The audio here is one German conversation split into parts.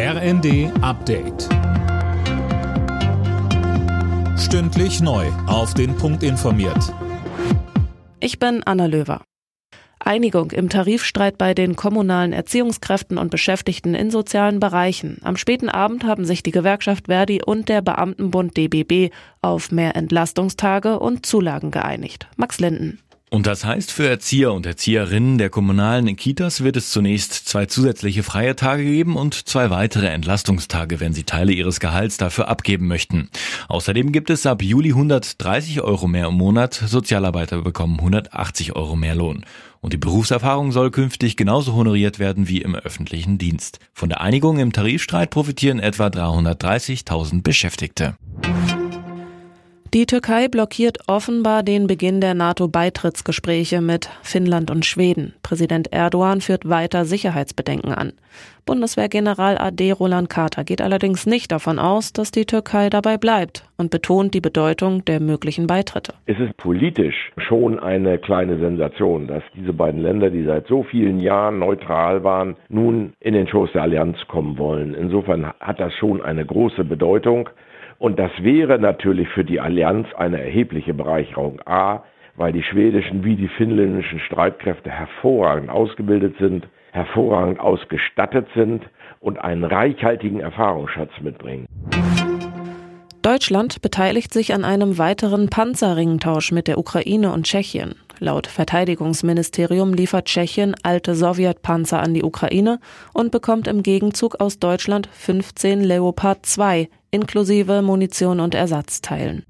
RND Update. Stündlich neu. Auf den Punkt informiert. Ich bin Anna Löwer. Einigung im Tarifstreit bei den kommunalen Erziehungskräften und Beschäftigten in sozialen Bereichen. Am späten Abend haben sich die Gewerkschaft Verdi und der Beamtenbund DBB auf mehr Entlastungstage und Zulagen geeinigt. Max Linden. Und das heißt, für Erzieher und Erzieherinnen der kommunalen Kitas wird es zunächst zwei zusätzliche freie Tage geben und zwei weitere Entlastungstage, wenn sie Teile ihres Gehalts dafür abgeben möchten. Außerdem gibt es ab Juli 130 Euro mehr im Monat. Sozialarbeiter bekommen 180 Euro mehr Lohn. Und die Berufserfahrung soll künftig genauso honoriert werden wie im öffentlichen Dienst. Von der Einigung im Tarifstreit profitieren etwa 330.000 Beschäftigte. Die Türkei blockiert offenbar den Beginn der NATO-Beitrittsgespräche mit Finnland und Schweden. Präsident Erdogan führt weiter Sicherheitsbedenken an. Bundeswehrgeneral AD Roland Carter geht allerdings nicht davon aus, dass die Türkei dabei bleibt und betont die Bedeutung der möglichen Beitritte. Es ist politisch schon eine kleine Sensation, dass diese beiden Länder, die seit so vielen Jahren neutral waren, nun in den Schoß der Allianz kommen wollen. Insofern hat das schon eine große Bedeutung. Und das wäre natürlich für die Allianz eine erhebliche Bereicherung. A, weil die schwedischen wie die finnländischen Streitkräfte hervorragend ausgebildet sind, hervorragend ausgestattet sind und einen reichhaltigen Erfahrungsschatz mitbringen. Deutschland beteiligt sich an einem weiteren Panzerringtausch mit der Ukraine und Tschechien. Laut Verteidigungsministerium liefert Tschechien alte Sowjetpanzer an die Ukraine und bekommt im Gegenzug aus Deutschland 15 Leopard 2 inklusive Munition und Ersatzteilen.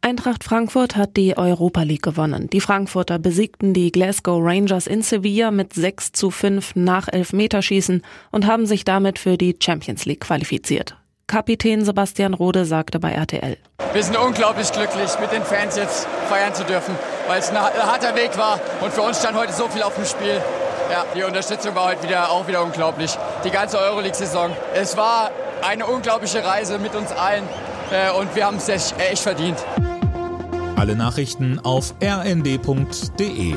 Eintracht Frankfurt hat die Europa League gewonnen. Die Frankfurter besiegten die Glasgow Rangers in Sevilla mit 6 zu 5 nach Elfmeterschießen und haben sich damit für die Champions League qualifiziert. Kapitän Sebastian Rode sagte bei RTL. Wir sind unglaublich glücklich, mit den Fans jetzt feiern zu dürfen, weil es ein harter Weg war und für uns stand heute so viel auf dem Spiel. Ja, die Unterstützung war heute wieder, auch wieder unglaublich. Die ganze Euroleague-Saison. Es war eine unglaubliche Reise mit uns allen äh, und wir haben es echt, echt verdient. Alle Nachrichten auf rnd.de